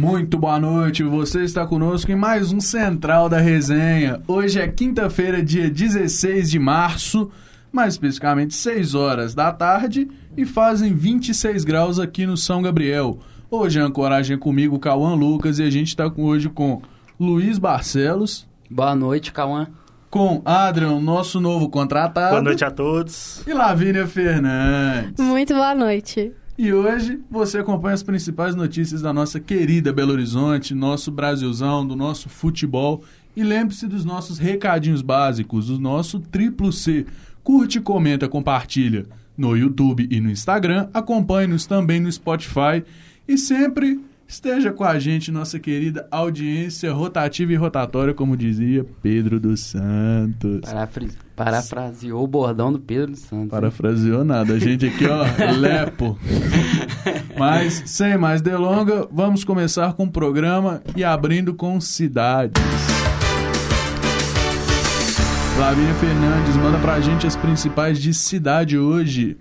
Muito boa noite, você está conosco em mais um Central da Resenha. Hoje é quinta-feira, dia 16 de março, mais especificamente 6 horas da tarde, e fazem 26 graus aqui no São Gabriel. Hoje a ancoragem é comigo, Cauã Lucas, e a gente está hoje com Luiz Barcelos. Boa noite, Cauã. Com Adrian, nosso novo contratado. Boa noite a todos. E Lavínia Fernandes. Muito boa noite. E hoje você acompanha as principais notícias da nossa querida Belo Horizonte, nosso Brasilzão, do nosso futebol. E lembre-se dos nossos recadinhos básicos, o nosso triplo C. Curte, comenta, compartilha no YouTube e no Instagram. Acompanhe-nos também no Spotify. E sempre esteja com a gente, nossa querida audiência rotativa e rotatória, como dizia Pedro dos Santos. Parafri... Parafraseou o bordão do Pedro dos Santos. Parafraseou nada. A gente aqui, ó, lepo. Mas, sem mais delonga, vamos começar com o programa e abrindo com cidades. Flavinha Fernandes, manda pra gente as principais de cidade hoje.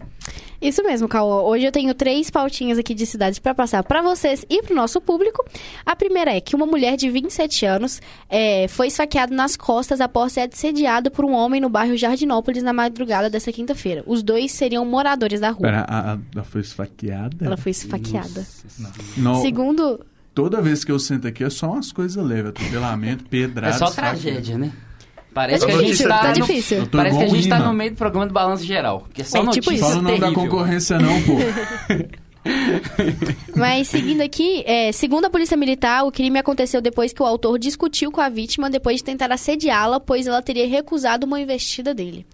Isso mesmo, Cauã. Hoje eu tenho três pautinhas aqui de cidades para passar para vocês e para o nosso público. A primeira é que uma mulher de 27 anos é, foi esfaqueada nas costas após ser assediada por um homem no bairro Jardinópolis na madrugada dessa quinta-feira. Os dois seriam moradores da rua. Pera, a, a, ela foi esfaqueada? Ela foi esfaqueada. Não. Segundo... Toda vez que eu sento aqui é só umas coisas leves. Atropelamento, pedrada... É só tragédia, né? Parece que a gente tá, tá no, difícil. Parece que a gente tá no meio do programa do Balanço Geral. Que é só É, tipo notícia isso. Fala o nome da concorrência não, pô. Mas seguindo aqui, é, segundo a Polícia Militar, o crime aconteceu depois que o autor discutiu com a vítima depois de tentar assediá-la, pois ela teria recusado uma investida dele.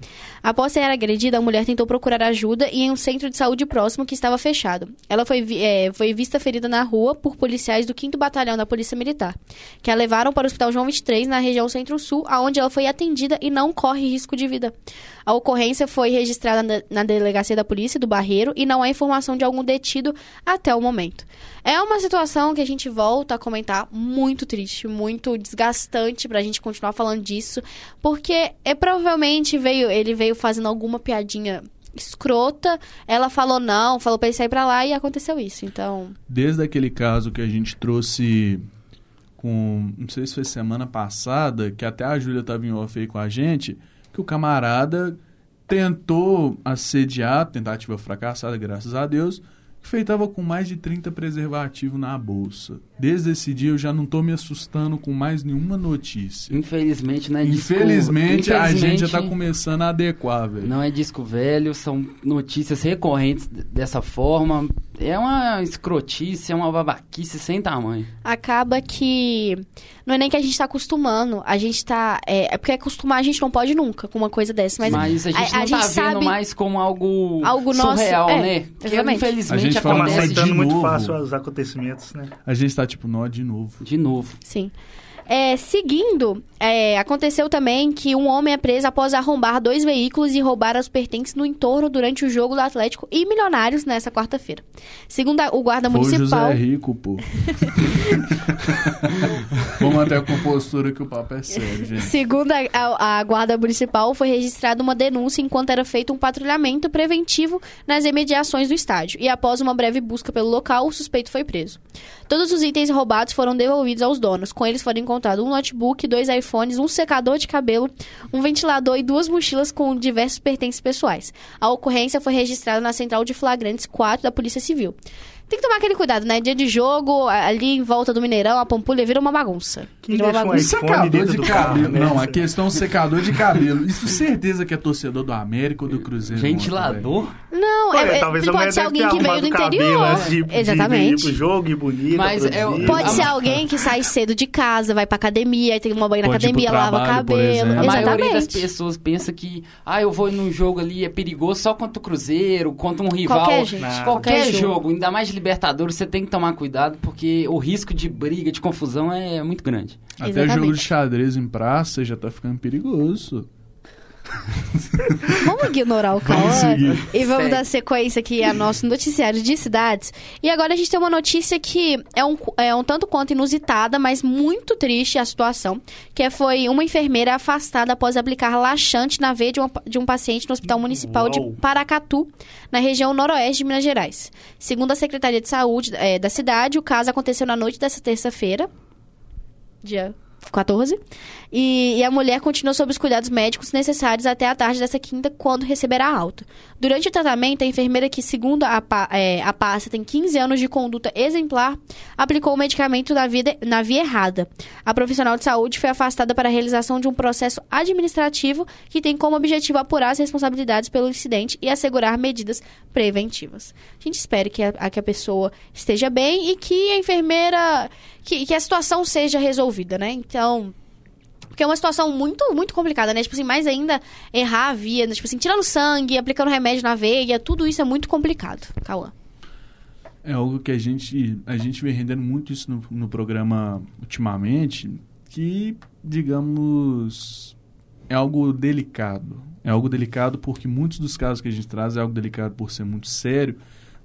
Após ser agredida, a mulher tentou procurar ajuda em um centro de saúde próximo que estava fechado. Ela foi, é, foi vista ferida na rua por policiais do 5º Batalhão da Polícia Militar, que a levaram para o Hospital João 23, na região Centro-Sul, aonde ela foi atendida e não corre risco de vida. A ocorrência foi registrada na, delegacia da polícia do Barreiro e não há informação de algum detido até o momento. É uma situação que a gente volta a comentar muito triste, muito desgastante pra gente continuar falando disso, porque é provavelmente veio, ele veio fazendo alguma piadinha escrota, ela falou não, falou pra ele sair pra lá e aconteceu isso. Então, Desde aquele caso que a gente trouxe com, não sei se foi semana passada, que até a Júlia estava em off aí com a gente, que o camarada tentou assediar, tentativa fracassada, graças a Deus, feitava com mais de 30 preservativos na bolsa. Desde esse dia eu já não tô me assustando com mais nenhuma notícia. Infelizmente, não é disco... Infelizmente, a gente já Infelizmente, tá começando a adequar, velho. Não é disco velho, são notícias recorrentes dessa forma. É uma escrotice, é uma babaquice sem tamanho. acaba que não é nem que a gente tá acostumando, a gente tá, é, é porque acostumar a gente não pode nunca com uma coisa dessa, mas, Mas, a gente a- não a tá gente vendo sabe- mais como algo, Algo nosso, surreal, é, né? Que exatamente. A infelizmente gente fala acontece de aceitando muito novo. fácil os acontecimentos, né? A gente tá tipo, nó de novo. de novo. Sim. É, seguindo, é, aconteceu também que um homem é preso após arrombar dois veículos e roubar os pertences no entorno durante o jogo do Atlético e Milionários nessa quarta-feira. Segundo a- o guarda Foi o municipal. José Rico, pô. Vamos manter a compostura que o papo é sério, gente. Segundo a, a- a guarda municipal, foi registrada uma denúncia enquanto era feito um patrulhamento preventivo nas imediações do estádio. E após uma breve busca pelo local, o suspeito foi preso. Todos os itens roubados foram devolvidos aos donos. Com eles foram encontrados um notebook, dois iPhones, um secador de cabelo, um ventilador e duas mochilas com diversos pertences pessoais. A ocorrência foi registrada na Central de Flagrantes 4 da Polícia Civil. Tem que tomar aquele cuidado, né? Dia de jogo, a- ali em volta do Mineirão, a Pampulha vira uma bagunça. Quem Vira uma um bagunça. iPhone Secador de cabelo. carro, né? Não, a questão é secador de cabelo. Isso certeza que é torcedor do América ou do Cruzeiro. Ventilador? Não, é, é, talvez pode ser alguém que veio do cabelo interior. de, de- de ir Exatamente. pro jogo e bonito. Mas é. Pode A- ser alguém que sai cedo de casa, vai pra academia, aí tem uma banho na Pode academia, lava o trabalho, por cabelo. A maioria das Exatamente. pessoas pensa que, ah, eu vou num jogo ali, é perigoso só contra o Cruzeiro, contra um rival. Qualquer gente. Qualquer Qualquer jogo. ainda mais de Libertadores, você tem que tomar cuidado, porque o risco de briga, de confusão é muito grande. Até Exatamente. jogo de xadrez em praça já tá ficando perigoso. Vamos ignorar o Cauã e vamos dar sequência aqui ao nosso noticiário de cidades. E agora a gente tem uma notícia que é um, é um tanto quanto inusitada, mas muito triste a situação, que é- foi uma enfermeira afastada após aplicar laxante na veia de, uma- de um paciente no Hospital Municipal Uau. de Paracatu, na região noroeste de Minas Gerais. Segundo a Secretaria de Saúde eh, da cidade, o caso aconteceu na noite dessa terça-feira, dia 14. E, e a mulher continuou sob os cuidados médicos necessários até a tarde dessa quinta, quando receberá alta. Durante o tratamento, a enfermeira, que segundo a, é, a pasta tem 15 anos de conduta exemplar, aplicou o medicamento na, vida, na via errada. A profissional de saúde foi afastada para a realização de um processo administrativo que tem como objetivo apurar as responsabilidades pelo incidente e assegurar medidas preventivas. A gente espera que a, a- que a pessoa esteja bem e que a enfermeira. Que, que a situação seja resolvida, né? Então. Porque é uma situação muito, muito complicada, né? Tipo assim, mais ainda errar a via, né? tipo assim, tirando sangue, aplicando remédio na veia, tudo isso é muito complicado, Cauã. É algo que a gente, a gente vem rendendo muito isso no, no programa ultimamente, que, digamos, é algo delicado. É algo delicado porque muitos dos casos que a gente traz é algo delicado por ser muito sério.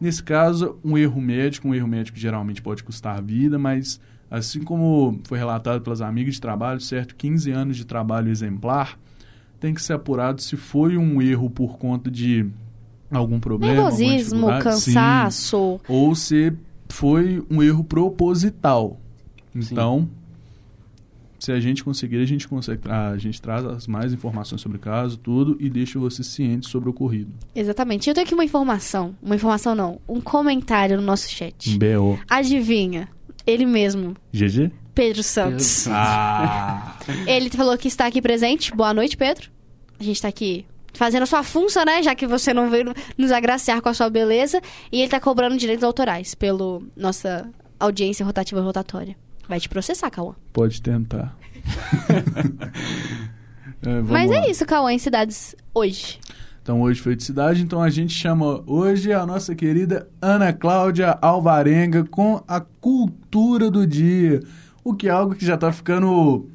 Nesse caso, um erro médico, um erro médico geralmente pode custar vida, mas assim como foi relatado pelas amigas de trabalho, certo, 15 anos de trabalho exemplar, tem que ser apurado se foi um erro por conta de algum problema, Nervosismo, dificuldade. Sim cansaço. ou se foi um erro proposital. Então, se a gente conseguir, a gente consegue, a gente traz as mais informações sobre o caso, tudo e deixa você ciente sobre o ocorrido. Exatamente. Eu tenho aqui uma informação. Uma informação não. Um comentário no nosso chat. BO. Adivinha? Ele mesmo. GG? Pedro Santos. Ah! Ele falou que está aqui presente. Boa noite, Pedro. A gente está aqui fazendo a sua função, né? Já que você não veio nos agraciar com a sua beleza. E ele está cobrando direitos autorais pelo nossa audiência rotativa e rotatória. Vai te processar, Cauã. Pode tentar. É, Mas lá. é isso, Cauã, em cidades hoje. Então hoje foi de cidade, então a gente chama hoje a nossa querida Ana Cláudia Alvarenga com a cultura do dia. O que é algo que já tá ficando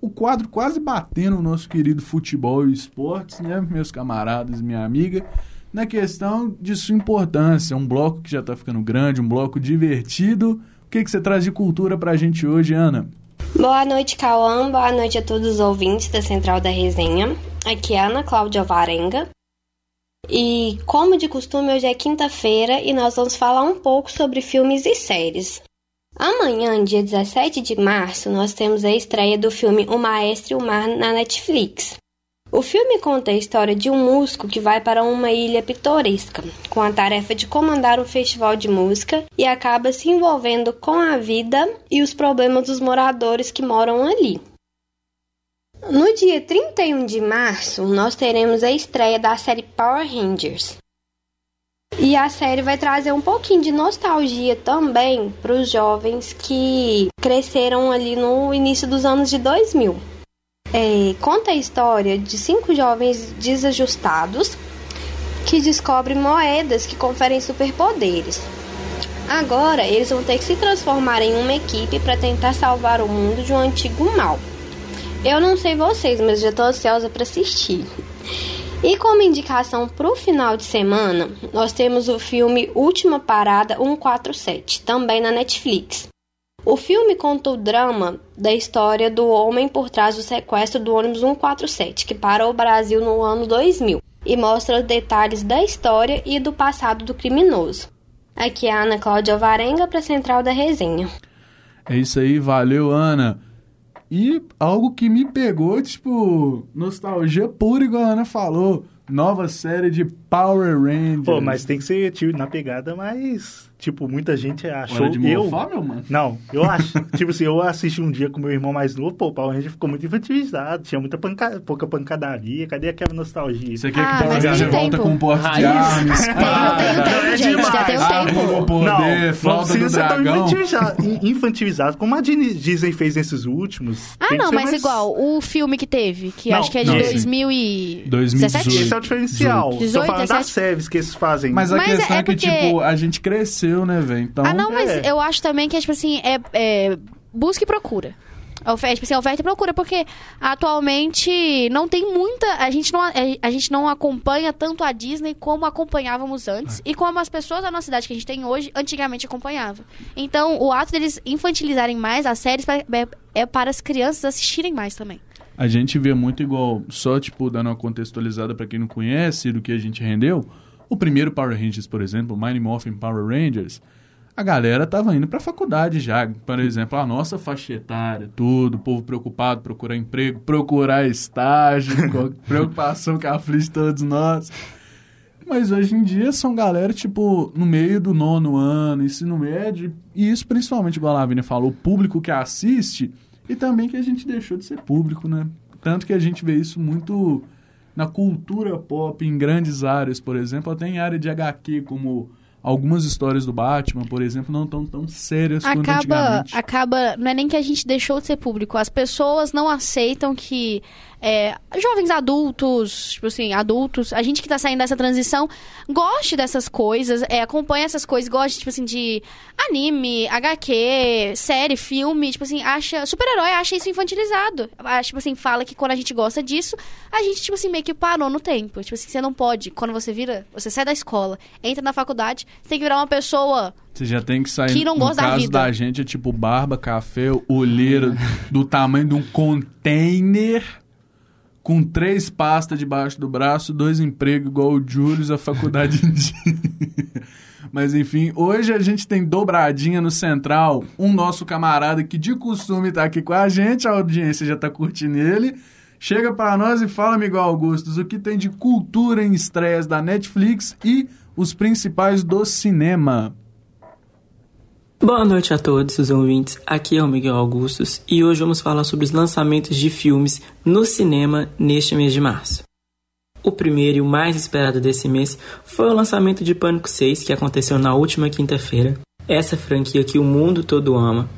o quadro quase batendo o nosso querido futebol e esportes, né, meus camaradas, minha amiga, na questão de sua importância. Um bloco que já tá ficando grande, um bloco divertido. O que, que você traz de cultura pra gente hoje, Ana? Boa noite, Cauã. Boa noite a todos os ouvintes da Central da Resenha. Aqui é a Ana Cláudia Varenga. E, como de costume, hoje é quinta-feira e nós vamos falar um pouco sobre filmes e séries. Amanhã, dia 17 de março, nós temos a estreia do filme O Maestro e o Mar na Netflix. O filme conta a história de um músico que vai para uma ilha pitoresca, com a tarefa de comandar um festival de música e acaba se envolvendo com a vida e os problemas dos moradores que moram ali. No dia 31 de março, nós teremos a estreia da série Power Rangers. E a série vai trazer um pouquinho de nostalgia também para os jovens que cresceram ali no início dos anos de 2000. É, conta a história de cinco jovens desajustados que descobrem moedas que conferem superpoderes. Agora eles vão ter que se transformar em uma equipe para tentar salvar o mundo de um antigo mal. Eu não sei vocês, mas já tô ansiosa para assistir. E como indicação para o final de semana, nós temos o filme Última Parada 147, também na Netflix. O filme conta o drama da história do homem por trás do sequestro do ônibus 147, que parou o Brasil no ano 2000, e mostra os detalhes da história e do passado do criminoso. Aqui é a Ana Cláudia Varenga para a Central da Resenha. É isso aí, valeu, Ana. E algo que me pegou, tipo, nostalgia pura, igual a Ana falou. Nova série de Power Rangers. Pô, mas tem que ser tipo, na pegada mais. Tipo, muita gente achou. Hora de eu. mano? Não, eu acho. tipo assim, eu assisti um dia com meu irmão mais novo, pô, o Power Ranger ficou muito infantilizado, tinha muita panca... pouca pancadaria. Cadê aquela nostalgia? Você quer Ah, que o Power mas tem Ranger volta com um porte de Raiz. armas? Tem, tem é gente. Já tem um demais. tempo. Arma no poder, não, não do precisa ser tão dragão. infantilizado, in- infantilizado como a Disney fez nesses últimos. Ah, Tem não, mas mais- igual, o filme que teve, que Não, acho que é de não, sim. 2017. 2018. Esse é o diferencial. 18, 17. séries que eles fazem. Mas a Mas questão é é, que, porque- tipo, a gente cresceu, né, velho? Então, Ah, não, mas É. eu acho também que é tipo assim, é, é busca e procura. Oferta, tipo assim, a oferta e procura, porque atualmente não tem muita. A gente não, a, a gente não acompanha tanto a Disney como acompanhávamos antes. E como as pessoas da nossa cidade que a gente tem hoje, antigamente acompanhavam. Então, o ato deles infantilizarem mais as séries é, é para as crianças assistirem mais também. A gente vê muito igual, só tipo dando uma contextualizada para quem não conhece do que a gente rendeu. O primeiro Power Rangers, por exemplo, Mighty Morphin Power Rangers, a galera tava indo para faculdade já. Por exemplo, a nossa faixa etária, tudo, o povo preocupado, procurar emprego, procurar estágio, preocupação que aflige todos nós. Mas hoje em dia são galera, tipo, no meio do nono ano, ensino médio, e isso principalmente, igual a Lavínia falou, o público que assiste e também que a gente deixou de ser público, né? Tanto que a gente vê isso muito na cultura pop, em grandes áreas, por exemplo, até em área de HQ, como algumas histórias do Batman, por exemplo, não estão tão sérias acaba, quanto antigamente. Acaba, não é nem que a gente deixou de ser público, as pessoas não aceitam que é, jovens adultos, tipo assim, adultos, a gente que tá saindo dessa transição, goste dessas coisas, é, acompanha essas coisas, goste, tipo assim, de anime, HQ, série, filme, tipo assim, acha. Super-herói acha isso infantilizado. Acha, tipo assim, fala que quando a gente gosta disso, a gente, tipo assim, meio que parou no tempo. Tipo assim, você não pode, quando você vira, você sai da escola, entra na faculdade, você tem que virar uma pessoa você já tem que sair. Que não no gosta da caso vida. da gente é tipo barba, café, olheiro do tamanho de um container com três pastas debaixo do braço, dois empregos igual o Julius, a faculdade dia. Mas enfim, hoje a gente tem dobradinha no Central, um nosso camarada que de costume tá aqui com a gente, a audiência já tá curtindo ele. Chega para nós e fala, Miguel Augustus, o que tem de cultura em estreias da Netflix e os principais do cinema. Boa noite a todos os ouvintes, aqui é o Miguel Augustus e hoje vamos falar sobre os lançamentos de filmes no cinema neste mês de março. O primeiro e o mais esperado desse mês foi o lançamento de Pânico 6, que aconteceu na última quinta-feira. Essa franquia que o mundo todo ama.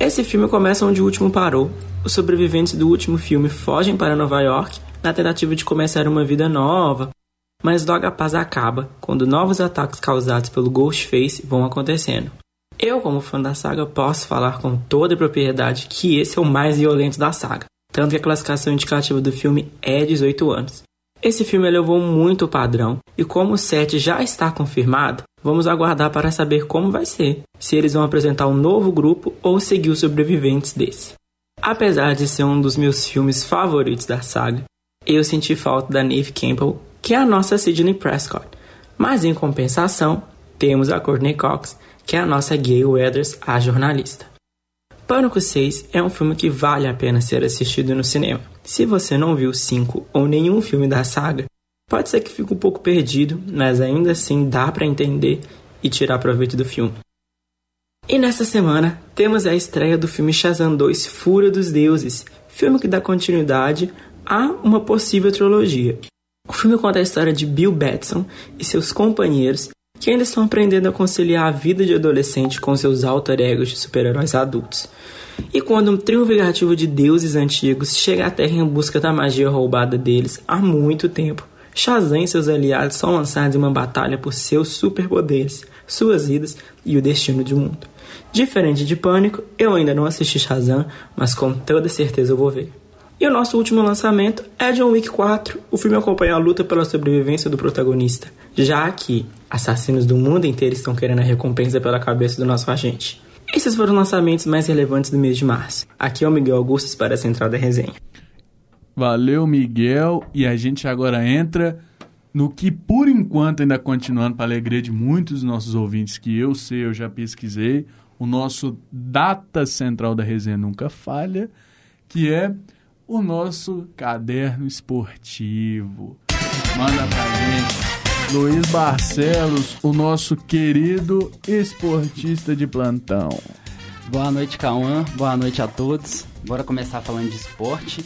Esse filme começa onde o último parou. Os sobreviventes do último filme fogem para Nova York na tentativa de começar uma vida nova, mas logo a paz acaba quando novos ataques causados pelo Ghostface vão acontecendo. Eu, como fã da saga, posso falar com toda propriedade que esse é o mais violento da saga, tanto que a classificação indicativa do filme é 18 anos. Esse filme elevou muito o padrão, e como o set já está confirmado, vamos aguardar para saber como vai ser, se eles vão apresentar um novo grupo ou seguir os sobreviventes desse. Apesar de ser um dos meus filmes favoritos da saga, eu senti falta da Neve Campbell, que é a nossa Sidney Prescott, mas em compensação, temos a Courtney Cox, que é a nossa Gay Weathers, a jornalista. Pânico 6 é um filme que vale a pena ser assistido no cinema. Se você não viu 5 ou nenhum filme da saga, pode ser que fique um pouco perdido, mas ainda assim dá para entender e tirar proveito do filme. E nesta semana temos a estreia do filme Shazam 2 Fúria dos Deuses, filme que dá continuidade a uma possível trilogia. O filme conta a história de Bill Batson e seus companheiros que ainda estão aprendendo a conciliar a vida de adolescente com seus alter egos de super-heróis adultos. E quando um trio vingativo de deuses antigos chega à Terra em busca da magia roubada deles há muito tempo, Shazam e seus aliados são lançados em uma batalha por seus superpoderes, suas vidas e o destino do mundo. Diferente de Pânico, eu ainda não assisti Shazam, mas com toda certeza eu vou ver. E o nosso último lançamento é John Wick 4. O filme acompanha a luta pela sobrevivência do protagonista, já que assassinos do mundo inteiro estão querendo a recompensa pela cabeça do nosso agente. Esses foram os lançamentos mais relevantes do mês de março. Aqui é o Miguel Augustus para a Central da Resenha. Valeu, Miguel. E a gente agora entra no que, por enquanto, ainda continuando para alegria de muitos dos nossos ouvintes, que eu sei, eu já pesquisei, o nosso data central da resenha nunca falha, que é o nosso caderno esportivo. Manda pra gente. Luiz Barcelos, o nosso querido esportista de plantão. Boa noite, Cauã. Boa noite a todos. Bora começar falando de esporte.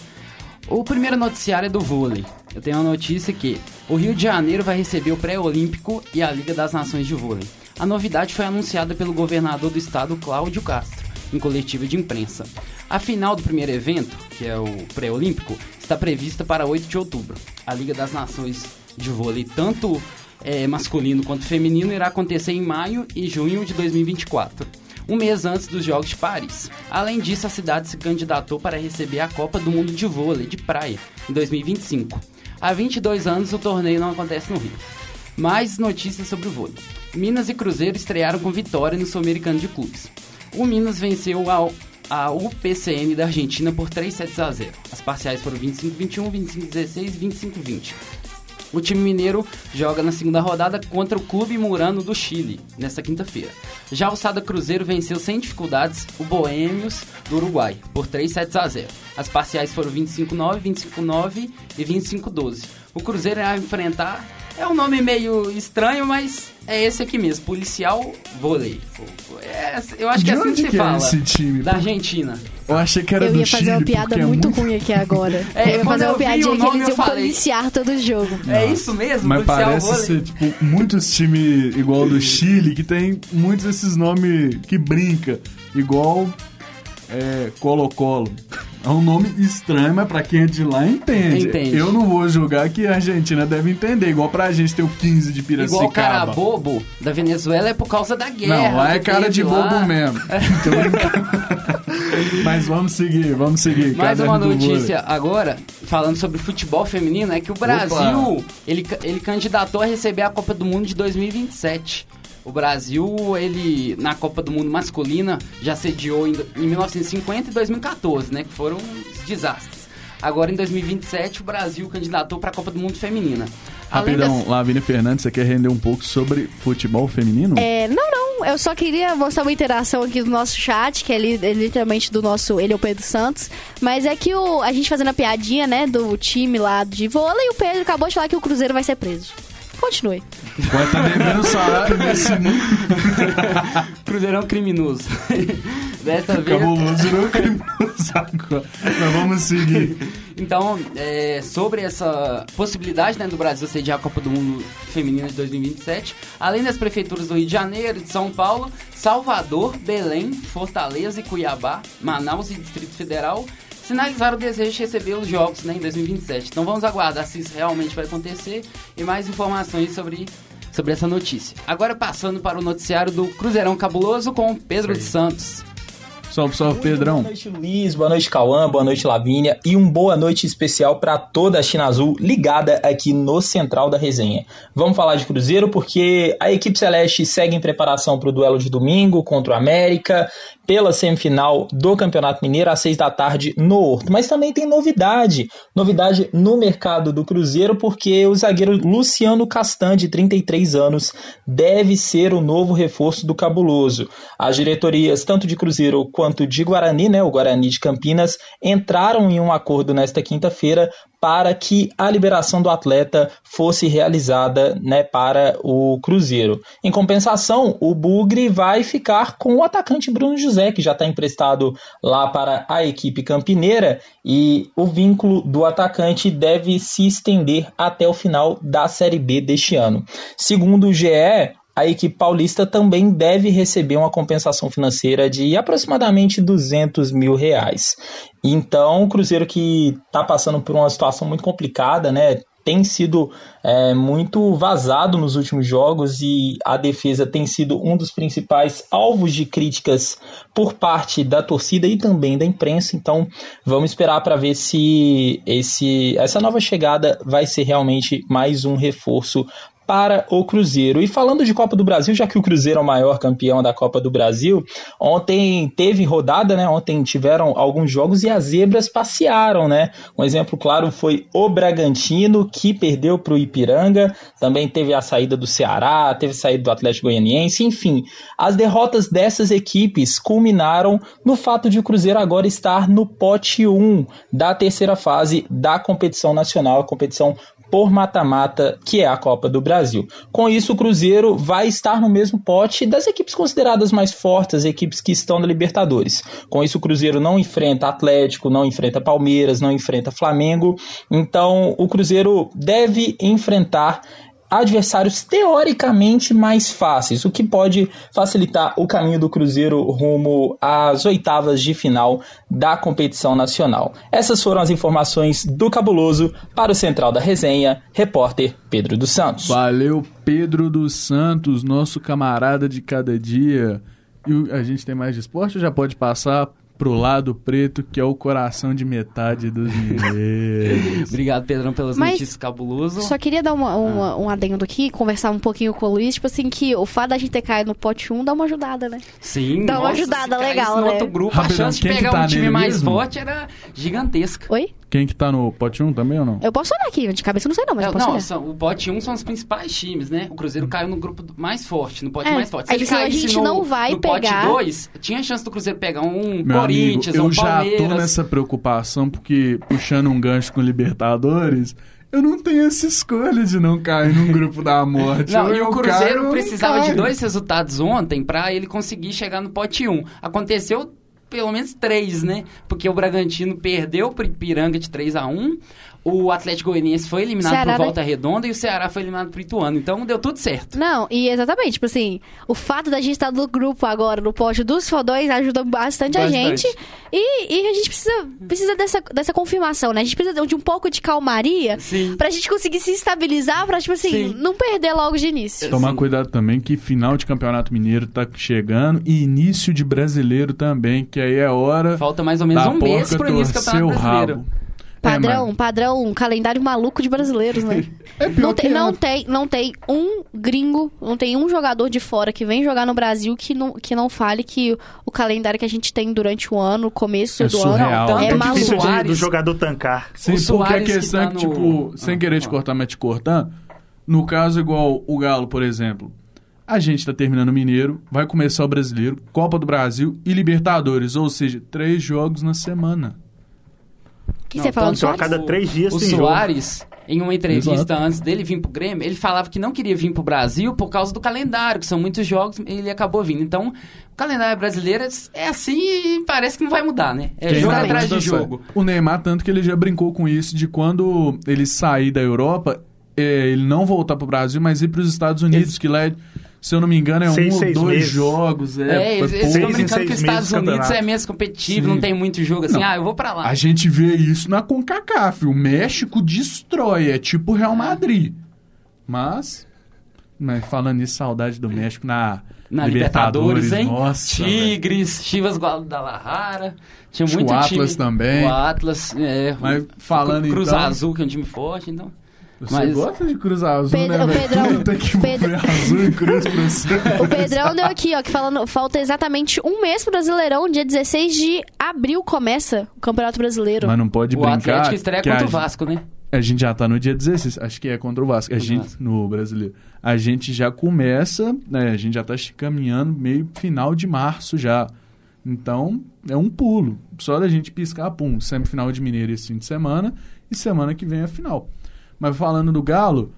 O primeiro noticiário é do vôlei. Eu tenho uma notícia que o Rio de Janeiro vai receber o Pré-Olímpico e a Liga das Nações de Vôlei. A novidade foi anunciada pelo governador do estado, Cláudio Castro, em coletiva de imprensa. A final do primeiro evento, que é o pré-olímpico, está prevista para 8 de outubro. A Liga das Nações de Vôlei, tanto é, masculino quanto feminino, irá acontecer em maio e junho de 2024. um mês antes dos Jogos de Paris. Além disso, a cidade se candidatou para receber a Copa do Mundo de Vôlei de Praia em 2025. Há 22 anos o torneio não acontece no Rio. Mais notícias sobre o vôlei. Minas e Cruzeiro estrearam com vitória no Sul-Americano de Clubes. O Minas venceu a, UPCN da Argentina por 3 sets a 0. As parciais foram 25-21, 25-16 e 25-20. O time mineiro joga na segunda rodada contra o Clube Murano do Chile, nesta quinta-feira. Já o Sada Cruzeiro venceu sem dificuldades o Boêmios do Uruguai, por 3 sets a 0. As parciais foram 25-9, 25-9 e 25-12. O Cruzeiro irá enfrentar é um nome meio estranho, mas é esse aqui mesmo, Policial Vôlei. É, eu acho que é assim que se que fala. É esse time? Da Argentina. Eu achei que era eu do ia fazer Chile, uma piada é muito, muito ruim aqui agora. É, eu ia fazer eu uma piadinha que eles eu iam falei. policiar todo o jogo. É isso mesmo? Mas Policial parece Vôlei? ser, tipo, muitos times igual do Chile, que tem muitos desses nomes que brinca. Igual é, Colo-Colo. É um nome estranho, mas pra quem é de lá entende. Entende. Eu não vou julgar que a Argentina deve entender. Igual pra gente ter o 15 de Piracicaba. Igual cara bobo da Venezuela é por causa da guerra. Não, lá é cara de teve bobo lá. mesmo. Brincando. Mas vamos seguir, vamos seguir. Mais uma notícia agora, falando sobre futebol feminino, é que o Brasil, ele, ele candidatou a receber a Copa do Mundo de 2027. O Brasil, ele, na Copa do Mundo masculina, já sediou em, em 1950 e 2014, né, que foram desastres. Agora, em 2027, o Brasil candidatou para a Copa do Mundo feminina. Rapidão, das- Lavínia Fernandes, você quer render um pouco sobre futebol feminino? É, não, não. Eu só queria mostrar uma interação aqui do nosso chat, que é, li- é literalmente do nosso. Ele é o Pedro Santos. Mas é que o, a gente fazendo a piadinha, né, do time lá de vôlei, e o Pedro acabou de falar que o Cruzeiro vai ser preso. Continue. Vai estar devendo salário nesse mundo. Cruzeirão criminoso. Dessa vez... Cabuloso virou criminoso agora. Mas vamos seguir. Então, é, sobre essa possibilidade né, do Brasil sediar a Copa do Mundo Feminina de 2027, além das prefeituras do Rio de Janeiro, de São Paulo, Salvador, Belém, Fortaleza e Cuiabá, Manaus e Distrito Federal, sinalizaram o desejo de receber os jogos né, em 2027. Então vamos aguardar se isso realmente vai acontecer e mais informações sobre, sobre essa notícia. Agora passando para o noticiário do Cruzeirão Cabuloso com Pedro de Santos. Salve, salve, Pedrão. Boa noite, Luiz. Boa noite, Cauã. Boa noite, Lavínia. E um boa noite especial para toda a China Azul ligada aqui no Central da Resenha. Vamos falar de Cruzeiro porque a equipe celeste segue em preparação para o duelo de domingo contra o América pela semifinal do Campeonato Mineiro às seis da tarde no Horto. Mas também tem novidade. Novidade no mercado do Cruzeiro porque o zagueiro Luciano Castan, de 33 anos, deve ser o novo reforço do Cabuloso. As diretorias, tanto de Cruzeiro quanto de Guarani, né, o Guarani de Campinas, entraram em um acordo nesta quinta-feira para que a liberação do atleta fosse realizada né, para o Cruzeiro. Em compensação, o Bugre vai ficar com o atacante Bruno José, que já está emprestado lá para a equipe campineira, e o vínculo do atacante deve se estender até o final da Série B deste ano. Segundo o GE, a equipe paulista também deve receber uma compensação financeira de aproximadamente 200 mil reais. Então, o Cruzeiro que está passando por uma situação muito complicada, né? Tem sido é, muito vazado nos últimos jogos e a defesa tem sido um dos principais alvos de críticas por parte da torcida e também da imprensa. Então, vamos esperar para ver se esse, essa nova chegada vai ser realmente mais um reforço para o Cruzeiro. E falando de Copa do Brasil, já que o Cruzeiro é o maior campeão da Copa do Brasil, ontem teve rodada, né? Ontem tiveram alguns jogos e as zebras passearam, né? Um exemplo claro foi o Bragantino, que perdeu para o Ipiranga, também teve a saída do Ceará, teve a saída do Atlético Goianiense, enfim. As derrotas dessas equipes culminaram no fato de o Cruzeiro agora estar no pote 1 da terceira fase da competição nacional, a competição por mata-mata, que é a Copa do Brasil. Com isso, o Cruzeiro vai estar no mesmo pote das equipes consideradas mais fortes, equipes que estão na Libertadores. Com isso, o Cruzeiro não enfrenta Atlético, não enfrenta Palmeiras, não enfrenta Flamengo. Então, o Cruzeiro deve enfrentar adversários teoricamente mais fáceis, o que pode facilitar o caminho do Cruzeiro rumo às oitavas de final da competição nacional. Essas foram as informações do Cabuloso para o Central da Resenha, repórter Pedro dos Santos. Valeu, Pedro dos Santos, nosso camarada de cada dia. E a gente tem mais de esporte já pode passar pro lado preto, que é o coração de metade dos mineiros? Obrigado, Pedrão, pelas Mas- notícias cabulosas. Só queria dar uma, uma- um adendo aqui, conversar um pouquinho com o Luiz, tipo assim, que o fato da gente ter caído no pote 1 dá uma ajudada, né? Sim, Dá uma nossa, ajudada se caísse legal, né? outro grupo, Rapidão, a chance de pegar tá um time mais mesmo? forte era gigantesca. Oi? Quem que tá no pote 1 também ou não? Eu posso olhar aqui, de cabeça eu não sei não, mas É, eu posso não, olhar. são- o pote 1 são os principais times, né? O Cruzeiro caiu no grupo mais forte, no pote É, mais forte. Se aí ele a gente no, não vai no pegar- pote 2, tinha chance do Cruzeiro pegar um Meu Corinthians, amigo, eu um já Palmeiras. tô nessa preocupação, porque puxando um gancho com Libertadores, eu não tenho essa escolha de não cair num grupo da morte. Não, e eu o caio Cruzeiro eu não precisava de caio. dois resultados ontem pra ele conseguir chegar no pote 1. Aconteceu pelo menos três, né? Porque o Bragantino perdeu pro Ipiranga de 3 a 1 o Atlético Goianiense foi eliminado Ceará, por né? Volta Redonda e o Ceará foi eliminado por Ituano. Então deu tudo certo. Não, e exatamente, tipo assim, o fato da gente estar no grupo agora, no pote dos fodões, ajuda bastante, a Bastante. gente. E, e a gente precisa, precisa dessa, dessa confirmação, né? A gente precisa de um pouco de calmaria Sim. pra gente conseguir se estabilizar, pra, tipo assim, Sim. não perder logo de início. Tomar Sim. cuidado também que final de Campeonato Mineiro tá chegando e início de Brasileiro também, que aí é hora Falta mais ou menos um mês pro início do Campeonato Brasileiro. rabo. Padrão, É, mas- padrão, um calendário maluco de brasileiros, né? É pior não, tem, é. não, tem, não tem um gringo, não tem um jogador de fora que vem jogar no Brasil que não, que não fale que o calendário que a gente tem durante o ano, o começo É do surreal. ano, é É difícil maluco. de- do jogador tancar. Sim, O porque a Suárez que questão é tá que, no- tipo, sem Ah, querer te ah. cortar, mas te cortando, no caso igual o Galo, por exemplo, a gente tá terminando o Mineiro, vai começar o Brasileiro, Copa do Brasil e Libertadores, ou seja, três jogos na semana. O que Não, você tanto Então, a Soares? cada três dias o tem jogo. Soares, em uma entrevista Exato. antes dele vir pro Grêmio, ele falava que não queria vir pro Brasil por causa do calendário, que são muitos jogos, e ele acabou vindo. Então, o calendário brasileiro é assim e parece que não vai mudar, né? É Quem jogo vai atrás de jogo. O Neymar, tanto que ele já brincou com isso, de quando ele sair da Europa, é, ele não voltar pro Brasil, mas ir pros Estados Unidos, que lá, é, se eu não me engano, é Seis, um ou dois meses. jogos. É, É, eles, em brincando que os Estados Unidos é menos competitivo, Sim. não tem muito jogo assim, Não. ah, eu vou pra lá. A gente vê isso na CONCACAF. O México destrói, é tipo o Real Madrid. Mas, mas falando nisso, saudade do México na, Na Libertadores, hein? Nossa, velho. Tigres, Chivas Guadalajara. Tinha muito o time. Atlas também. O Atlas, é. Mas falando Cruz então- Azul, que é um time forte, então. Você Mas- gosta de Cruz Azul, Pedro- né, o? Pedrão- Tudo tem que Pedro- azul e cruz pra você. O Pedrão deu aqui, ó, que falando, falta exatamente um mês pro Brasileirão, dia 16 de abril começa o Campeonato Brasileiro. Mas não pode o brincar. Atlético estreia contra o Vasco, né? A gente já tá no dia 16, acho que é contra o Vasco. A o gente, Vasco. no brasileiro. A gente já começa, né? A gente já tá caminhando meio final de março já. Então, é um pulo. Só da gente piscar, pum, semifinal de Mineiro esse fim de semana e semana que vem a final. Mas falando do Galo,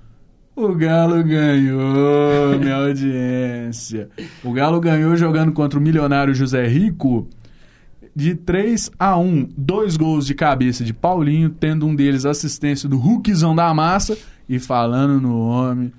o Galo ganhou, minha audiência. O Galo ganhou jogando contra o milionário José Rico de 3 a 1. Dois gols de cabeça de Paulinho, tendo um deles assistência do Hulkzão da massa. E falando no homem.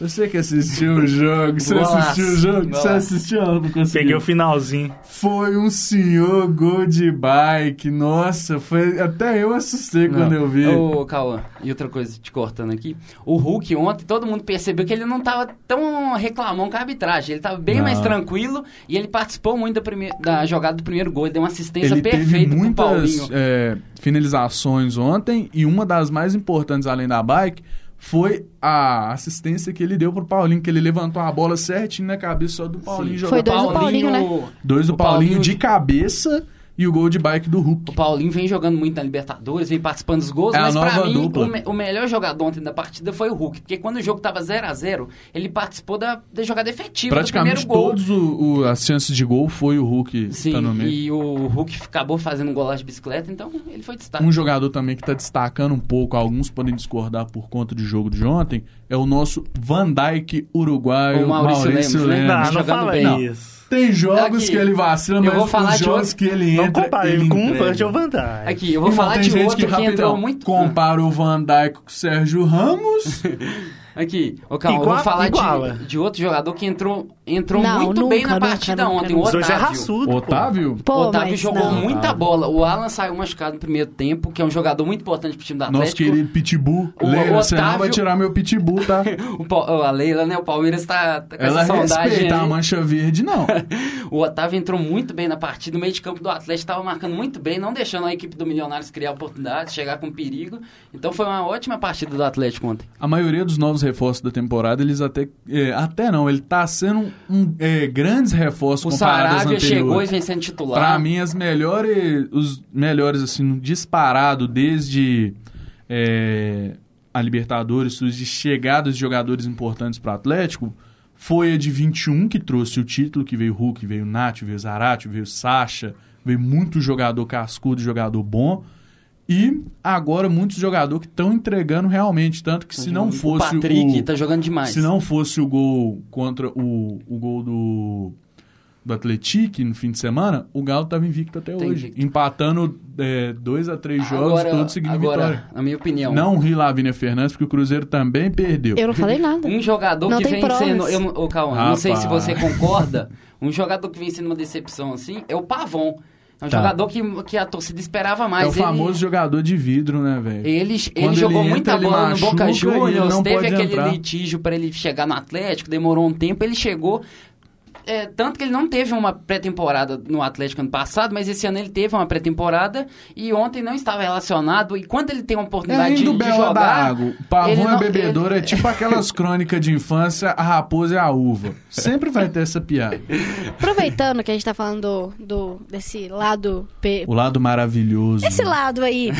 Você que assistiu o jogo, você Golaço, assistiu o jogo, você assistiu ou não conseguiu? Peguei o finalzinho. Foi um senhor gol de bike. Nossa, foi até eu assustei quando eu vi. Ô, Cauã, e outra coisa, te cortando aqui. O Hulk ontem, todo mundo percebeu que ele não tava tão reclamão com a arbitragem. Ele tava bem Não. mais tranquilo e ele participou muito da, prime- da jogada do primeiro gol. Ele deu uma assistência Ele teve perfeita pro muitas Paulinho. é, finalizações ontem e uma das mais importantes além da bike foi a assistência que ele deu pro Paulinho, que ele levantou a bola certinho na cabeça só do Paulinho Sim. jogar Foi dois pra do. Paulinho, né? Dois do Paulinho, Paulinho- de cabeça e o gol de bike do Hulk. O Paulinho vem jogando muito na Libertadores, vem participando dos gols, É a mas pra nova mim dupla. o, me- o melhor jogador ontem da partida foi o Hulk, porque quando o jogo tava 0 a 0 ele participou da, da jogada efetiva Praticamente do primeiro gol. todos o- o- as chances de gol foi o Hulk Sim, tá no meio. e o Hulk acabou fazendo um golaço de bicicleta, então ele foi destaque. Um jogador também que está destacando um pouco, alguns podem discordar por conta do jogo de ontem, é o nosso Van Dijk uruguaio, O Maurício Lemos, né? Lemos. Não, não jogando fala bem. Não. isso. Tem jogos Aqui, que ele vacila, eu mas vou falar de jogos outro- que ele Não entra, compara ele ele com entrega. Virgil van Dijk. Aqui, eu vou falar tem de gente outro que, rapidão, entrou muito... compara o Van Dijk com o Sérgio Ramos. Aqui, ô Calma, eu vou falar de, de outro jogador que entrou, entrou Não, muito bem nunca, na nunca, partida nunca, ontem, nunca. o é Otávio. raçudo. Otávio? Pô, o Otávio jogou não. muita Otávio. bola. O Alan saiu machucado no primeiro tempo, que é um jogador muito importante pro time do Atlético. Nosso querido Pitbull. O- Leila, o você não vai Otávio- tirar meu Pitbull, tá? O a Leila, né? O Palmeiras tá, tá com Ela essa respeita a mancha verde, não. O Otávio entrou muito bem na partida. O meio de campo do Atlético estava marcando muito bem, não deixando a equipe do Milionários criar oportunidades, chegar com perigo. Então foi uma ótima partida do Atlético ontem. A maioria dos novos reforços da temporada, eles até... é, até não, ele tá sendo um, é, grandes reforços O comparados às Saravia chegou e vem sendo titular. Pra mim, as melhores, os melhores, assim, disparado desde é, a Libertadores, de chegadas de jogadores importantes para o Atlético, foi a de 21, que trouxe o título, que veio Hulk, veio Nath, veio Zarate, veio Sacha, veio muito jogador cascudo, jogador bom. E agora muitos jogadores que estão entregando realmente, tanto que se não o fosse Patrick o, tá jogando demais. se não fosse o gol contra o, o gol do, do Atlético no fim de semana, o Galo estava invicto até Tá hoje. invicto. Empatando é, dois a três jogos, agora, todos seguindo agora, vitória. na minha opinião, Não ri Lavínia Fernandes, porque o Cruzeiro também perdeu. Eu não falei nada. um jogador Não que tem vem provas. sendo... Eu, não- ô, Cauã, não sei se você concorda. Um jogador que vem sendo uma decepção assim é o Pavon. É um Tá. jogador que, que a torcida esperava mais. é o Ele- famoso jogador de vidro, né, velho? Ele, ele jogou ele muita entra, ele bola no Boca Juniors, não teve aquele entrar. litígio para ele chegar no Atlético, demorou um tempo, ele chegou. É, tanto que ele não teve uma pré-temporada no Atlético ano passado, mas esse ano ele teve uma pré-temporada e ontem não estava relacionado. E quando ele tem uma É oportunidade indo de, de bela da jogar. água. Pavão ele é não- bebedouro, ele- é tipo aquelas crônicas de infância, a raposa e a uva. Sempre vai ter essa piada. Aproveitando que a gente tá falando do, do- desse lado. P... O lado maravilhoso. Esse lado aí.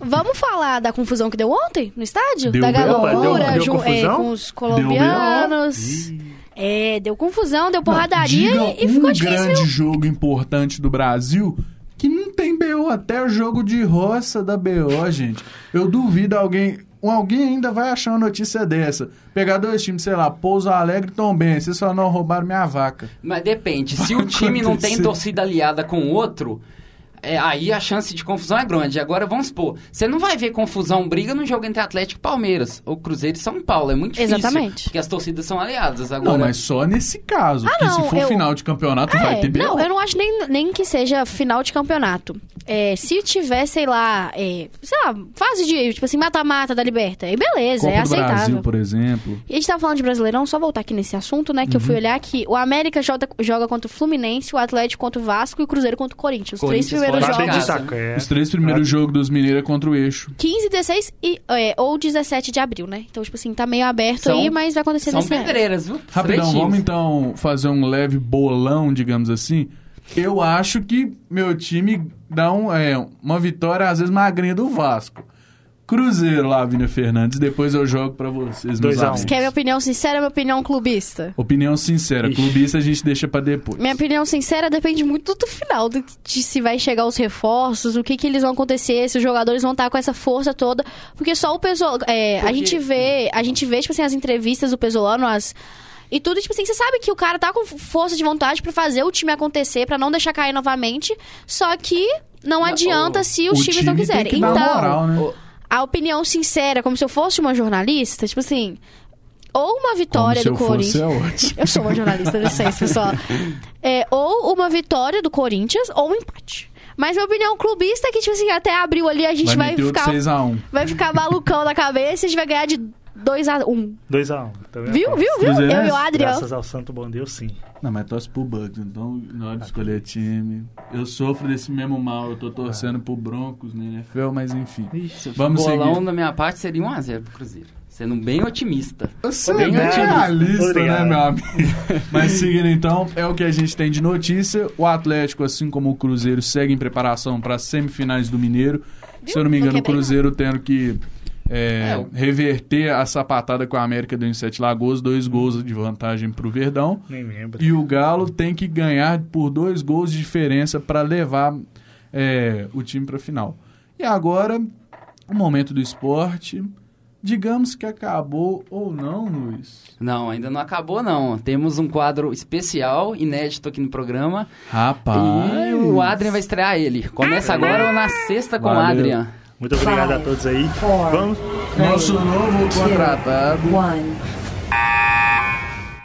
Vamos falar da confusão que deu ontem no estádio? Deu da galera Deu- deu ju- é, com os colombianos. É, deu confusão, deu porradaria Diga e, e um ficou difícil. grande jogo importante do Brasil que não tem BO, até o jogo de roça da BO, gente. Eu duvido alguém, alguém ainda vai achar uma notícia dessa. Pegar dois times, sei lá, Pouso Alegre e Tom Ben, vocês só não roubaram minha vaca. Mas depende, se Vai o time não tem torcida aliada com o outro. É, aí a chance de confusão é grande. Agora, vamos supor, você não vai ver confusão, briga no jogo entre Atlético e Palmeiras, ou Cruzeiro e São Paulo. É muito difícil. Exatamente. Porque as torcidas são aliadas. Agora, Não, mas só nesse caso. Ah, porque não, se for eu- final de campeonato, vai É, ter BO. não, eu não acho nem, nem que seja final de campeonato. É, se tiver, sei lá, é, sei lá, fase de, tipo assim, mata-mata da Liberta, aí beleza, Copa é do aceitável. Brasil, por exemplo. E a gente tava falando de Brasileirão, só voltar aqui nesse assunto, né? Que eu fui Uhum. olhar que o América joga, joga contra o Fluminense, o Atlético contra o Vasco e o Cruzeiro contra o Corinthians. Os três Corinthians primeiros Batei jogos. de saco, é. Os três primeiros Ah, jogos dos Mineiros é contra o eixo. 15, 16 e, é, ou 17 de abril, né? Então, tipo assim, tá meio aberto São- aí, mas vai acontecer são nesse ano. pedreiras, viu? Rapidão, vamos então fazer um leve bolão, digamos assim. Eu acho que meu time dá um, é, uma vitória, às vezes, magrinha do Vasco. Cruzeiro, Lavínia Fernandes. Depois eu jogo pra vocês, meus Dois a amigos. Quer minha opinião sincera ou minha opinião clubista? Opinião sincera. Ixi. Clubista a gente deixa pra depois. Minha opinião sincera depende muito do final, de se vai chegar os reforços, o que que eles vão acontecer, se os jogadores vão estar com essa força toda, porque só o Pesolano, é, a gente vê, a gente vê tipo assim as entrevistas do Pesolano, as e tudo, tipo assim, você sabe que o cara tá com força de vontade pra fazer o time acontecer, pra não deixar cair novamente, só que não adianta se os o times time não tem quiserem. que dar Então, moral, né? Ô, a opinião sincera, como se eu fosse uma jornalista, tipo assim, ou uma vitória do eu Corinthians. fosse, é. Eu sou uma jornalista, licença, pessoal. É, ou uma vitória do Corinthians ou um empate. Mas minha opinião clubista é que, tipo assim, até abril ali a gente Vai vai, meter outro ficar, 6x1. vai ficar malucão na cabeça e a gente vai ganhar de 2x1. 2x1. Um, também Viu, viu, viu? Eu e o Adriano. Graças ao santo bom Deus, sim. Não, mas torce pro Bucks, então na hora de escolher time. Eu sofro desse mesmo mal, eu tô torcendo pro Broncos na NFL, mas enfim. se Vamos bolão seguir. da minha parte seria 1x0 pro Cruzeiro. Sendo bem otimista. Você é Bem bem otimista. realista, né, meu amigo? Mas seguindo então, é o que a gente tem de notícia. O Atlético, assim como o Cruzeiro, segue em preparação para as semifinais do Mineiro. Se eu não me engano, o Cruzeiro tendo que é, É, o- reverter a sapatada com a América deu em Sete Lagoas, dois gols de vantagem pro Verdão. Nem lembro. E o Galo tem que ganhar por dois gols de diferença para levar é, o time para a final. E agora, o momento do esporte. Digamos que acabou ou não, Luiz. Não, ainda não acabou, não. Temos um quadro especial, inédito aqui no programa. Rapaz. E o Adrian vai estrear ele. Começa agora ou na sexta com o. Adrian. Muito obrigado a todos aí. Vamos, Nosso novo contratado.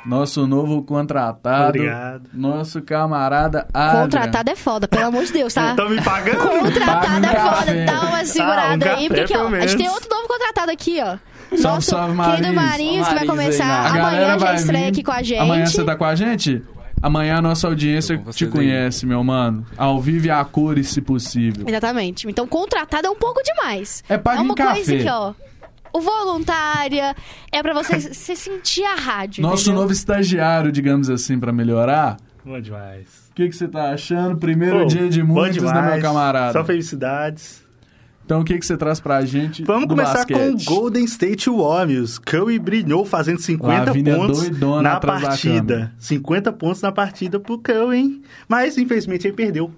Nosso novo contratado. Obrigado. Nosso camarada Adrian. Contratado é foda, pelo amor de Deus, tá? Estão me pagando? Paga Contratado um é café. foda, dá uma segurada Ah, um aí, porque ó, a gente tem outro novo contratado aqui, ó. Salve, Nosso salve, querido Maris. Marinhos, que vai começar. A amanhã, já vai estreia vir. aqui com a gente. Amanhã você tá com a gente? Amanhã a nossa audiência te vocês aí. conhece, meu mano. Ao vivo e a cores, se possível. Exatamente. Então, contratado é um pouco demais. É pago É uma café. coisa que, ó. O voluntária é pra você, você sentir a rádio. Nosso entendeu? novo estagiário, digamos assim, pra melhorar. Bom demais. O que que você tá achando? Primeiro Pô, dia de muitos, né, meu camarada? Só felicidades. Então, o que que você traz pra gente Vamos começar com o basquete? Golden State Warriors. Curry brilhou fazendo 50 Lavínia pontos na partida. 50 pontos na partida pro Curry, hein? Mas, infelizmente, ele perdeu.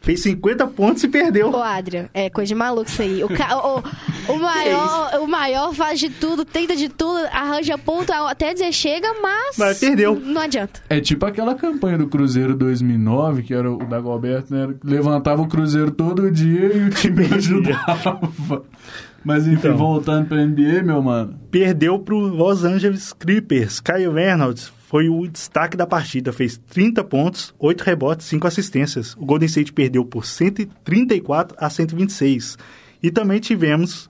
Fez 50 pontos e perdeu. Ô, Adrian, é coisa de maluco isso aí. O, ca- o, o maior, o maior faz de tudo, tenta de tudo, arranja ponto até dizer chega, mas. Mas perdeu. Não adianta. É tipo aquela campanha do Cruzeiro 2009, que era o da Goberto, né? Levantava o Cruzeiro todo dia e o time ajudava. Mas enfim, Então. voltando pra NBA, meu mano. Perdeu pro Los Angeles Clippers. Kyle Reynolds foi o destaque da partida. Fez 30 pontos, 8 rebotes, 5 assistências. O Golden State perdeu por 134 a 126. E também tivemos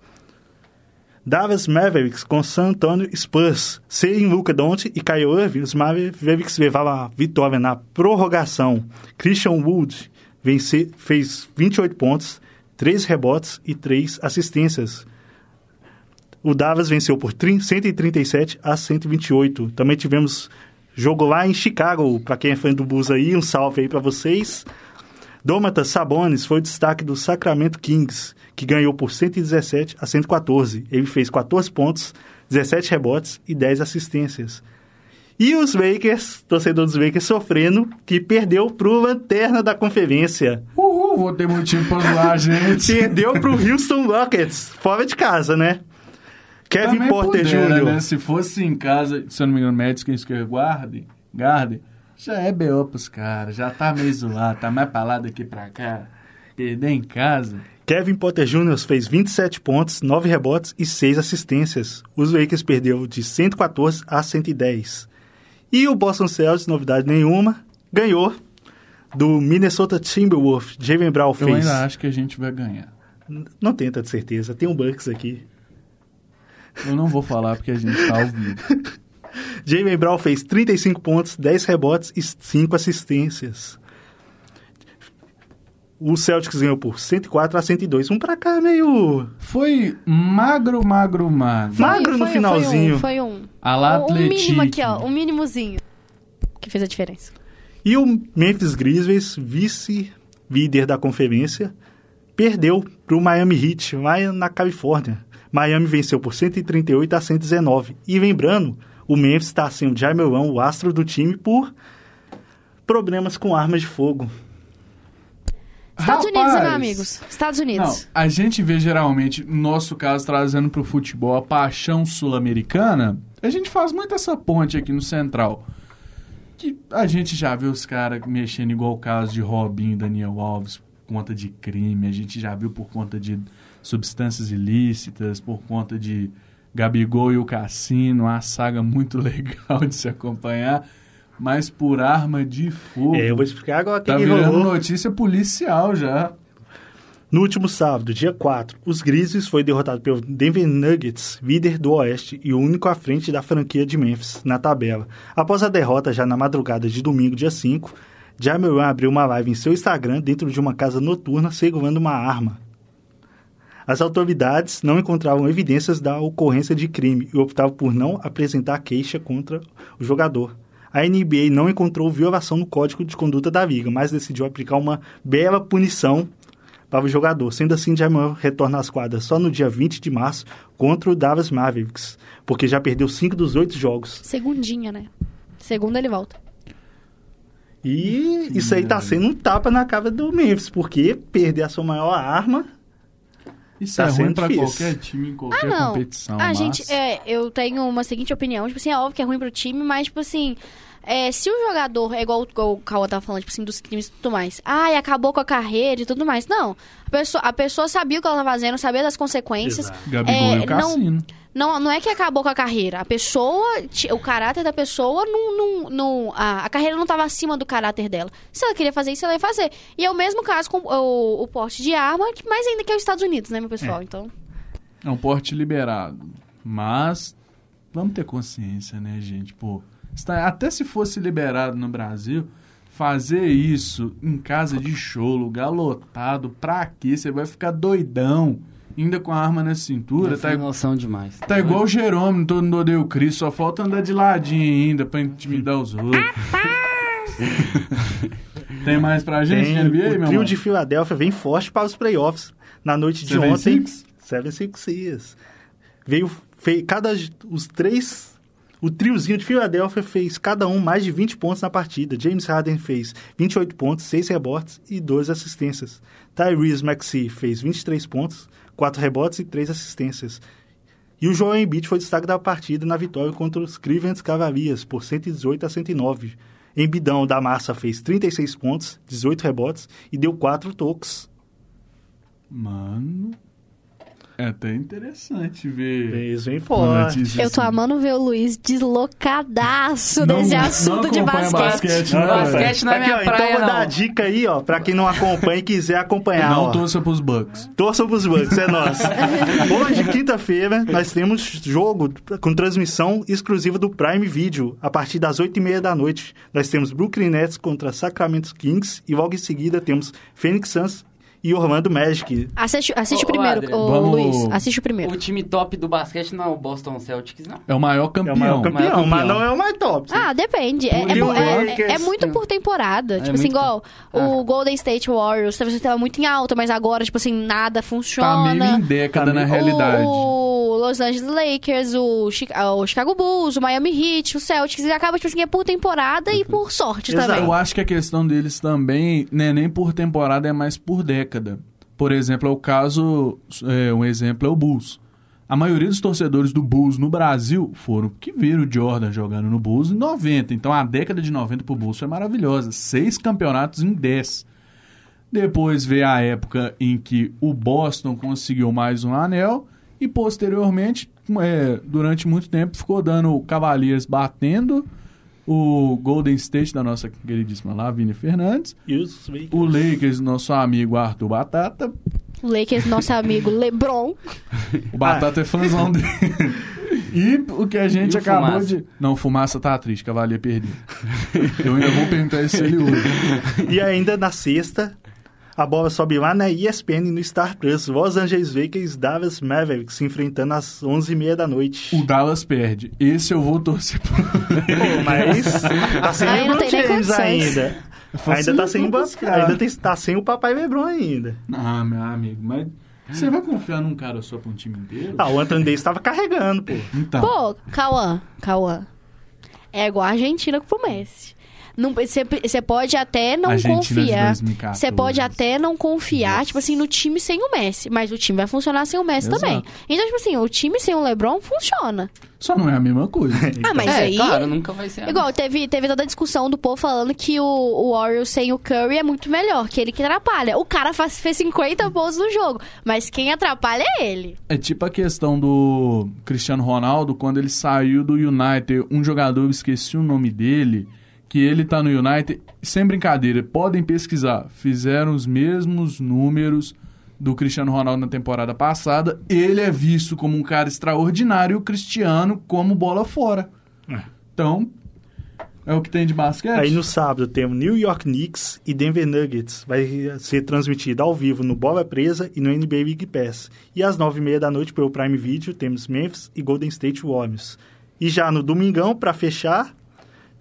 Dallas Mavericks com San Antonio Spurs. Sem Luca Doncic e Kyle Irving, os Mavericks levavam a vitória na prorrogação. Christian Wood vence, fez 28 pontos, 3 rebotes e 3 assistências. O Dallas venceu por 30 137 a 128. Também tivemos jogo lá em Chicago, para quem é fã do Bulls aí, um salve aí para vocês. Domantas Sabonis foi o destaque do Sacramento Kings, que ganhou por 117 a 114. Ele fez 14 pontos, 17 rebotes e 10 assistências. E os Lakers, torcedor dos Lakers, sofrendo, que perdeu pro Lanterna da Conferência. Uhul, vou ter motivo pra zoar gente. Perdeu pro Houston Rockets, fora de casa, né? Kevin Também Porter Jr. Né? Se fosse em casa, se eu não me engano, Madison Square Garden, Garden, já é B.O. pros caras, já tá meio zoado, tá mais pra lá daqui pra cá. Perder em casa. Kevin Potter Jr. fez 27 pontos, 9 rebotes e 6 assistências. Os Lakers perdeu de 114 a 110. E o Boston Celtics, novidade nenhuma, ganhou do Minnesota Timberwolves. Jalen Brown Eu fez. ainda acho que a gente vai ganhar. Não tem tanta certeza, tem um Bucks aqui. Eu não vou falar porque a gente tá ao vivo. Jalen Brown fez 35 pontos, 10 rebotes e 5 assistências. O Celtics ganhou por 104 a 102. Um pra cá meio Foi magro, magro, magro. magro no finalzinho. Foi um. Foi um. A lá um mínimo aqui, ó. Um mínimozinho. Que fez a diferença. E o Memphis Grizzlies, vice-líder da conferência, perdeu para o Miami Heat, lá na Califórnia. Miami venceu por 138 a 119. E lembrando, o Memphis está sem o Jamelão, o astro do time, por problemas com armas de fogo. Estados Unidos, né, Rapaz, meus amigos? Estados Não, Unidos. a gente vê geralmente, no nosso caso, trazendo pro futebol a paixão sul-americana, a gente faz muito essa ponte aqui no Central. Que a gente já viu os caras mexendo igual o caso de Robinho e Daniel Alves por conta de crime, a gente já viu por conta de substâncias ilícitas, por conta de Gabigol e o Cassino, uma saga muito legal de se acompanhar, mas por arma de fogo. É, eu vou explicar agora Tá que virando rolou. notícia policial já. No último sábado, dia 4, os Grizzlies foi derrotado pelo Denver Nuggets, líder do Oeste e o único à frente da franquia de Memphis na tabela. Após a derrota já na madrugada de domingo, dia 5, Jameron abriu uma live em seu Instagram dentro de uma casa noturna segurando uma arma. As autoridades não encontravam evidências da ocorrência de crime e optavam por não apresentar queixa contra o jogador. A NBA não encontrou violação no código de conduta da liga, mas decidiu aplicar uma bela punição para o jogador. Sendo assim, Jamal retorna às quadras só no dia 20 de março contra o Dallas Mavericks, porque já perdeu cinco dos oito jogos. Segundinha, né? Segunda ele volta. E isso aí tá sendo um tapa na cara do Memphis, porque perder a sua maior arma. Isso Tá é ruim pra difícil. qualquer time em qualquer Ah, não. competição. a mas- gente, é, eu tenho uma seguinte opinião. Tipo assim, é óbvio que é ruim pro time, mas, tipo assim, é, se o jogador, é igual, igual o Cauã tava falando, tipo assim, dos crimes e tudo mais. Ai, acabou com a carreira e tudo mais. Não. A pessoa, a pessoa sabia o que ela tava fazendo, sabia das consequências. Exato. Gabigol É, e o Cassino. Não, não é que acabou com a carreira. A pessoa, o caráter da pessoa, não, não, não- a, a carreira não estava acima do caráter dela. Se ela queria fazer isso, ela ia fazer. E é o mesmo caso com o, o porte de arma, que mais ainda que é os Estados Unidos, né, meu pessoal? Então, É um porte liberado. Mas vamos ter consciência, né, gente? Pô, até se fosse liberado no Brasil, fazer isso em casa de show, lugar lotado, pra quê? Você vai ficar doidão, ainda com a arma na cintura. Não Tá, tem noção demais. tá igual o Jerônimo, todo mundo odeia o Cristo, só falta andar de ladinho ainda pra intimidar os outros. Tem mais pra gente Tem, NBA, o meu trio irmão? de Filadélfia vem forte para os playoffs. Na noite de Seven ontem, Six? Seven Six Six. Veio, fez, cada, os três, o triozinho de Filadélfia fez cada um mais de 20 pontos na partida. James Harden fez 28 pontos, 6 rebotes e 12 assistências. Tyrese Maxey fez 23 pontos, 4 rebotes e 3 assistências. E o Joel Embiid foi destaque da partida na vitória contra os Cleveland Cavaliers por 118 a 109. Embidão da Massa fez 36 pontos, 18 rebotes e deu 4 toques. Mano, é até interessante ver. Bem uma forte. eu tô amando ver o Luiz deslocadaço Não- desse não assunto de basquete. basquete, né, Basquete não é Aqui, minha ó, praia, então vou dar não. a dica aí, ó, pra quem não acompanha e quiser acompanhar. Não ó. torça pros Bucks. Torçam pros Bucks, é nosso. Hoje, quinta-feira, nós temos jogo com transmissão exclusiva do Prime Video, a partir das 8h30 da noite. Nós temos Brooklyn Nets contra Sacramento Kings e logo em seguida temos Phoenix Suns e Orlando Magic. Assiste, assiste o primeiro, ô, vamos- Luiz. Assiste o primeiro. O time top do basquete não é o Boston Celtics, não. É o maior É campeão. o maior campeão, campeão. mas não é o mais top. Ah, depende. É, é, o é- é muito por temporada. tipo assim, igual por- o Golden State Warriors, talvez estava muito em alta, mas agora, tipo assim, nada Tá funciona. meio em década Tá na meio- realidade. O, o Los Angeles Lakers, o, ah, o Chicago Bulls, o Miami Heat, o Celtics, e acaba, tipo assim, é por temporada e por sorte Exato. também. Eu acho que a questão deles também não é nem por temporada, é mais por década. Por exemplo, é o caso, é, um exemplo é o Bulls. A maioria dos torcedores do Bulls no Brasil foram que viram o Jordan jogando no Bulls em 90. Então a década de 90 pro Bulls foi maravilhosa. Seis campeonatos em 10. Depois veio a época em que o Boston conseguiu mais um anel e posteriormente, é, durante muito tempo, ficou dando o Cavaliers batendo o Golden State da nossa queridíssima Lavínia Fernandes, E os Lakers. o Lakers, nosso amigo Arthur Batata. O Lakers, nosso amigo LeBron. O Batata é fãzão dele. E o que a gente E acabou Fumaça? de. Não, Fumaça tá triste, Cavalier perdeu. Eu ainda vou perguntar isso se ele usa. E ainda na sexta, a bola sobe lá na ESPN no Star Plus. Los Angeles Lakers e Dallas Mavericks se enfrentando às 11h30 da noite. O Dallas perde. Esse eu vou torcer pro. Pô, mas tá sem Aí não LeBron James condições. ainda. Ainda tá sem, ainda tem, tá sem o papai LeBron ainda. Ah, meu amigo, mas. Você vai confiar num cara só pra um time inteiro? Ah, o Anthony Davis tava carregando, pô. Então. Pô, Cauã, Cauã. É igual a Argentina com o Messi. Você pode até não Argentina confiar. 2014. Você pode até não confiar, tipo assim, no time sem o Messi. Mas o time vai funcionar sem o Messi Exato. também. Então, tipo assim, o time sem o LeBron funciona. Só não é a mesma coisa. Ah, mas é, aí. claro, nunca vai ser. a Igual, teve, teve toda a discussão do povo falando que o, o Warriors sem o Curry é muito melhor, que ele que atrapalha. O cara faz, fez 50 pontos no jogo, mas quem atrapalha é ele. É tipo a questão do Cristiano Ronaldo, quando ele saiu do United, um jogador, eu esqueci o nome dele, que ele tá no United, sem brincadeira, podem pesquisar, fizeram os mesmos números do Cristiano Ronaldo na temporada passada, ele é visto como um cara extraordinário e o Cristiano como bola fora. É. Então, é o que tem de basquete. Aí no sábado temos New York Knicks e Denver Nuggets. Vai ser transmitido ao vivo no Bola Presa e no NBA Big Pass. E às nove e meia da noite, pelo Prime Video, temos Memphis e Golden State Warriors. E já no domingão, para fechar,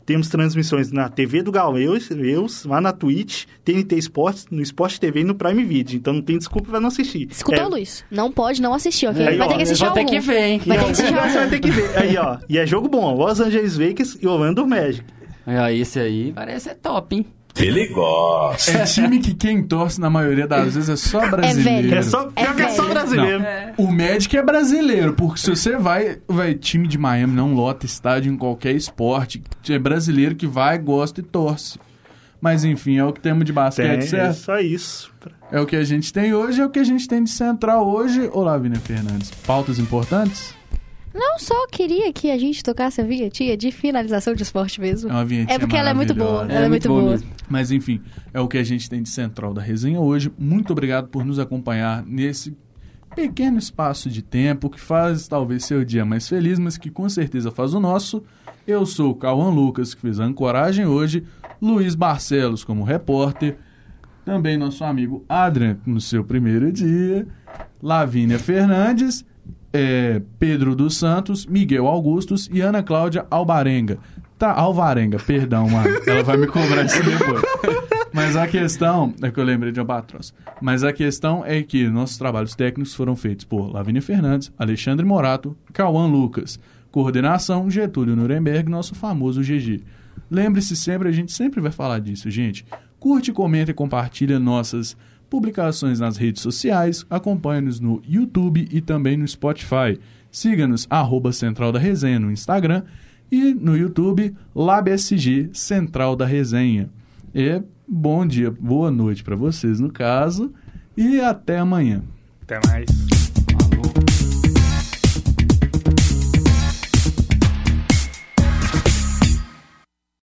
temos transmissões na TV do Gauleus, Leus, lá na Twitch, TNT Sports, no Sport TV e no Prime Video. Então não tem desculpa pra não assistir. Escuta, é, Luiz. Não pode não assistir, ok? Aí, vai ó, ter que assistir Vou ter algum. que ver, hein? Vai ter que assistir Você vai algum. ter que ver. Aí, ó. E é jogo bom. Los Angeles Lakers e Orlando Magic. Ah, esse aí parece ser top, hein? Ele gosta. É time que quem torce na maioria das vezes é só brasileiro. velho. É só, É pior que é só brasileiro. O Magic é brasileiro, porque se você vai, vai. Time de Miami não lota estádio em qualquer esporte. É brasileiro que vai, gosta e torce. Mas enfim, é o que temos de basquete, Tem, é certo? só isso. É o que a gente tem hoje, é o que a gente tem de central hoje. Olá, Vina Fernandes. Pautas importantes? Não só queria que a gente tocasse a vinhetinha de finalização de esporte mesmo. É uma vinhetinha É porque ela é muito boa. Ela é, muito boa. mesmo. Mas enfim, é o que a gente tem de central da resenha hoje. Muito obrigado por nos acompanhar nesse pequeno espaço de tempo que faz talvez seu dia mais feliz, mas que com certeza faz o nosso. Eu sou o Cauã Lucas, que fez a ancoragem hoje, Luiz Barcelos como repórter, também nosso amigo Adrian no seu primeiro dia, Lavínia Fernandes, é, Pedro dos Santos, Miguel Augustos e Ana Cláudia Albarenga. Tá, Alvarenga, perdão, mano. Ela vai me cobrar isso depois. Mas a questão, é que eu lembrei de Albatros. Mas a questão é que nossos trabalhos técnicos foram feitos por Lavínia Fernandes, Alexandre Morato, Cauã Lucas. Coordenação, Getúlio Nuremberg, nosso famoso GG. Lembre-se sempre, a gente sempre vai falar disso, gente. Curte, comenta e compartilha nossas publicações nas redes sociais, acompanhe-nos no YouTube e também no Spotify. Siga-nos, arroba Central da Resenha no Instagram e no YouTube, LabSG Central da Resenha. E bom dia, boa noite para vocês no caso e até amanhã. Até mais.